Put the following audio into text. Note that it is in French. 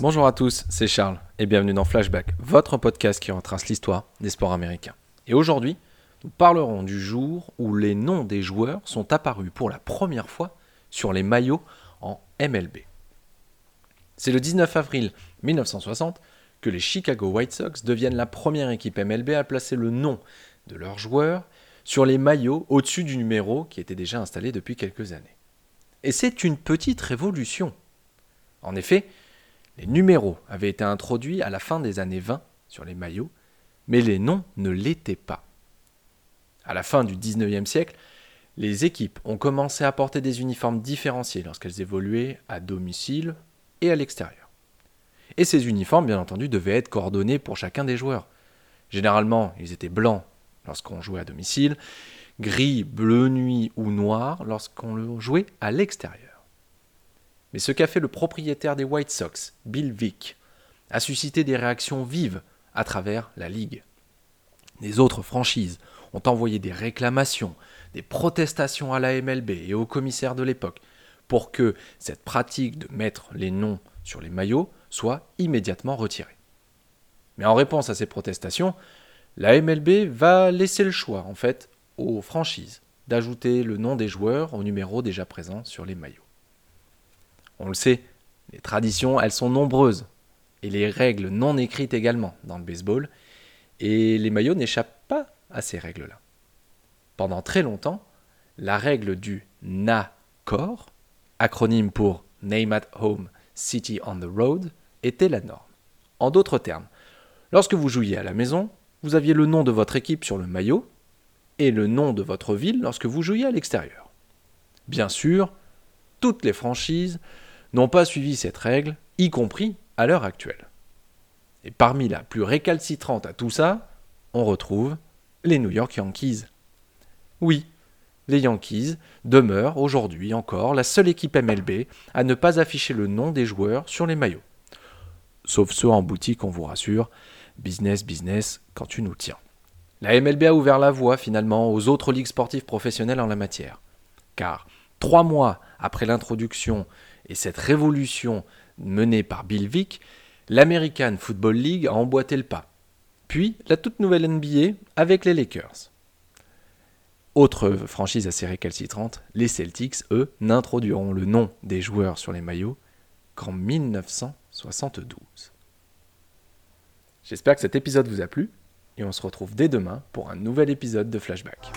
Bonjour à tous, c'est Charles et bienvenue dans Flashback, votre podcast qui retrace l'histoire des sports américains. Et aujourd'hui, nous parlerons du jour où les noms des joueurs sont apparus pour la première fois sur les maillots en MLB. C'est le 19 avril 1960 que les Chicago White Sox deviennent la première équipe MLB à placer le nom de leurs joueurs sur les maillots au-dessus du numéro qui était déjà installé depuis quelques années. Et c'est une petite révolution. En effet, les numéros avaient été introduits à la fin des années 20 sur les maillots, mais les noms ne l'étaient pas. À la fin du 19e siècle, les équipes ont commencé à porter des uniformes différenciés lorsqu'elles évoluaient à domicile et à l'extérieur. Et ces uniformes, bien entendu, devaient être coordonnés pour chacun des joueurs. Généralement, ils étaient blancs lorsqu'on jouait à domicile, gris, bleu nuit ou noir lorsqu'on jouait à l'extérieur. Mais ce qu'a fait le propriétaire des White Sox, Bill Vick, a suscité des réactions vives à travers la ligue. Les autres franchises ont envoyé des réclamations, des protestations à la MLB et au commissaire de l'époque pour que cette pratique de mettre les noms sur les maillots soit immédiatement retirée. Mais en réponse à ces protestations, la MLB va laisser le choix, en fait, aux franchises d'ajouter le nom des joueurs au numéro déjà présent sur les maillots. On le sait, les traditions, elles sont nombreuses, et les règles non écrites également dans le baseball, et les maillots n'échappent pas à ces règles-là. Pendant très longtemps, la règle du NACOR, acronyme pour Name at Home, City on the Road, était la norme. En d'autres termes, lorsque vous jouiez à la maison, vous aviez le nom de votre équipe sur le maillot et le nom de votre ville lorsque vous jouiez à l'extérieur. Bien sûr, toutes les franchises n'ont pas suivi cette règle, y compris à l'heure actuelle. Et parmi la plus récalcitrante à tout ça, on retrouve les New York Yankees. Oui, les Yankees demeurent aujourd'hui encore la seule équipe MLB à ne pas afficher le nom des joueurs sur les maillots. Sauf ceux en boutique, on vous rassure, business, business, quand tu nous tiens. La MLB a ouvert la voie finalement aux autres ligues sportives professionnelles en la matière. Car trois mois après l'introduction et cette révolution menée par Bill Vick, l'American Football League a emboîté le pas. Puis la toute nouvelle NBA avec les Lakers. Autre franchise assez récalcitrante, les Celtics, eux, n'introduiront le nom des joueurs sur les maillots qu'en 1972. J'espère que cet épisode vous a plu et on se retrouve dès demain pour un nouvel épisode de Flashback.